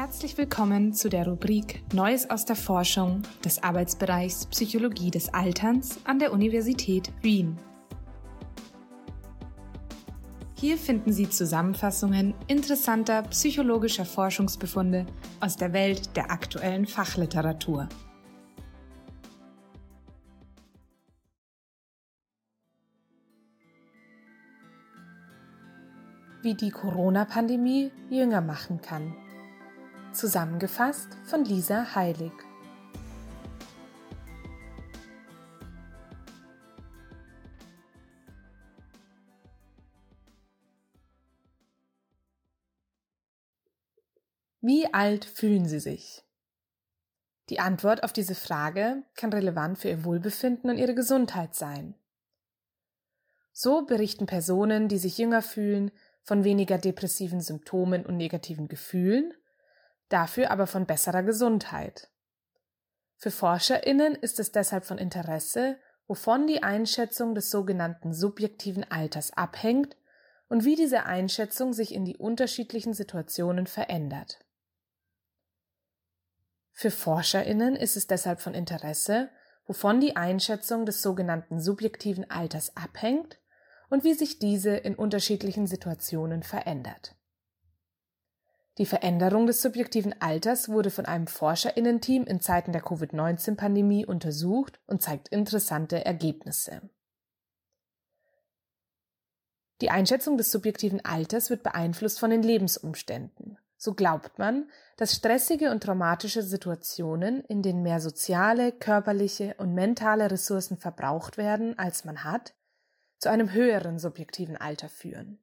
Herzlich willkommen zu der Rubrik Neues aus der Forschung des Arbeitsbereichs Psychologie des Alterns an der Universität Wien. Hier finden Sie Zusammenfassungen interessanter psychologischer Forschungsbefunde aus der Welt der aktuellen Fachliteratur. Wie die Corona-Pandemie jünger machen kann. Zusammengefasst von Lisa Heilig. Wie alt fühlen Sie sich? Die Antwort auf diese Frage kann relevant für Ihr Wohlbefinden und Ihre Gesundheit sein. So berichten Personen, die sich jünger fühlen, von weniger depressiven Symptomen und negativen Gefühlen dafür aber von besserer Gesundheit. Für Forscherinnen ist es deshalb von Interesse, wovon die Einschätzung des sogenannten subjektiven Alters abhängt und wie diese Einschätzung sich in die unterschiedlichen Situationen verändert. Für Forscherinnen ist es deshalb von Interesse, wovon die Einschätzung des sogenannten subjektiven Alters abhängt und wie sich diese in unterschiedlichen Situationen verändert. Die Veränderung des subjektiven Alters wurde von einem Forscherinnenteam in Zeiten der Covid-19-Pandemie untersucht und zeigt interessante Ergebnisse. Die Einschätzung des subjektiven Alters wird beeinflusst von den Lebensumständen. So glaubt man, dass stressige und traumatische Situationen, in denen mehr soziale, körperliche und mentale Ressourcen verbraucht werden, als man hat, zu einem höheren subjektiven Alter führen.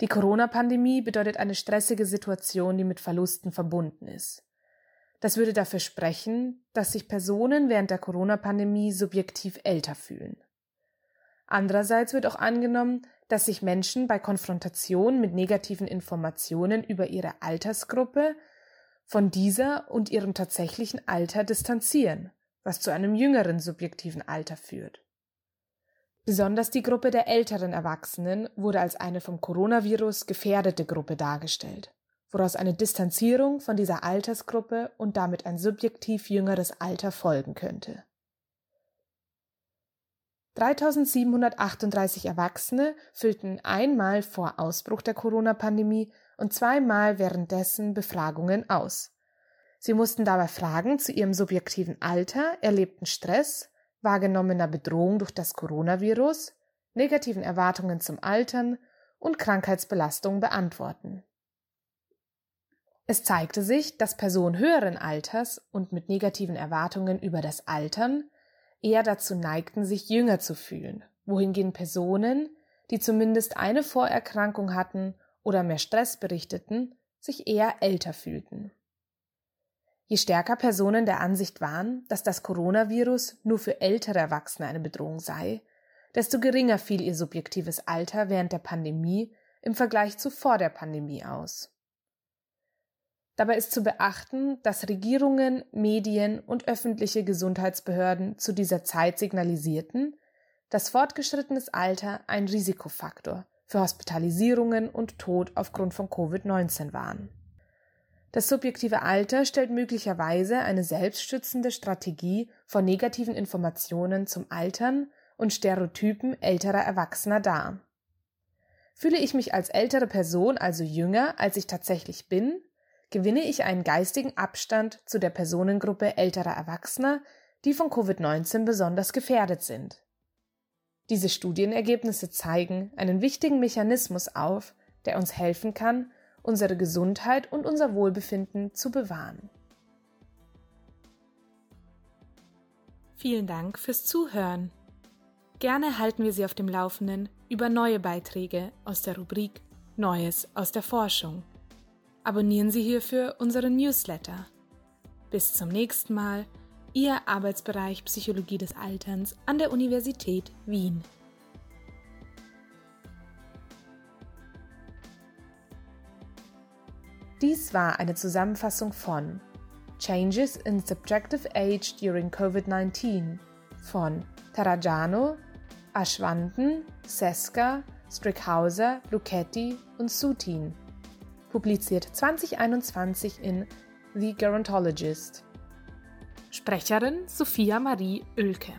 Die Corona-Pandemie bedeutet eine stressige Situation, die mit Verlusten verbunden ist. Das würde dafür sprechen, dass sich Personen während der Corona-Pandemie subjektiv älter fühlen. Andererseits wird auch angenommen, dass sich Menschen bei Konfrontation mit negativen Informationen über ihre Altersgruppe von dieser und ihrem tatsächlichen Alter distanzieren, was zu einem jüngeren subjektiven Alter führt. Besonders die Gruppe der älteren Erwachsenen wurde als eine vom Coronavirus gefährdete Gruppe dargestellt, woraus eine Distanzierung von dieser Altersgruppe und damit ein subjektiv jüngeres Alter folgen könnte. 3738 Erwachsene füllten einmal vor Ausbruch der Corona-Pandemie und zweimal währenddessen Befragungen aus. Sie mussten dabei Fragen zu ihrem subjektiven Alter, erlebten Stress, wahrgenommener Bedrohung durch das Coronavirus, negativen Erwartungen zum Altern und Krankheitsbelastung beantworten. Es zeigte sich, dass Personen höheren Alters und mit negativen Erwartungen über das Altern eher dazu neigten, sich jünger zu fühlen, wohingegen Personen, die zumindest eine Vorerkrankung hatten oder mehr Stress berichteten, sich eher älter fühlten. Je stärker Personen der Ansicht waren, dass das Coronavirus nur für ältere Erwachsene eine Bedrohung sei, desto geringer fiel ihr subjektives Alter während der Pandemie im Vergleich zu vor der Pandemie aus. Dabei ist zu beachten, dass Regierungen, Medien und öffentliche Gesundheitsbehörden zu dieser Zeit signalisierten, dass fortgeschrittenes Alter ein Risikofaktor für Hospitalisierungen und Tod aufgrund von Covid-19 waren. Das subjektive Alter stellt möglicherweise eine selbststützende Strategie von negativen Informationen zum Altern und Stereotypen älterer Erwachsener dar. Fühle ich mich als ältere Person also jünger, als ich tatsächlich bin, gewinne ich einen geistigen Abstand zu der Personengruppe älterer Erwachsener, die von Covid-19 besonders gefährdet sind. Diese Studienergebnisse zeigen einen wichtigen Mechanismus auf, der uns helfen kann, unsere Gesundheit und unser Wohlbefinden zu bewahren. Vielen Dank fürs Zuhören. Gerne halten wir Sie auf dem Laufenden über neue Beiträge aus der Rubrik Neues aus der Forschung. Abonnieren Sie hierfür unseren Newsletter. Bis zum nächsten Mal, Ihr Arbeitsbereich Psychologie des Alterns an der Universität Wien. Dies war eine Zusammenfassung von Changes in Subjective Age During COVID-19 von Tarajano, Aschwanden, Seska, Strickhauser, Luchetti und Sutin. publiziert 2021 in The Gerontologist. Sprecherin Sophia Marie Oelke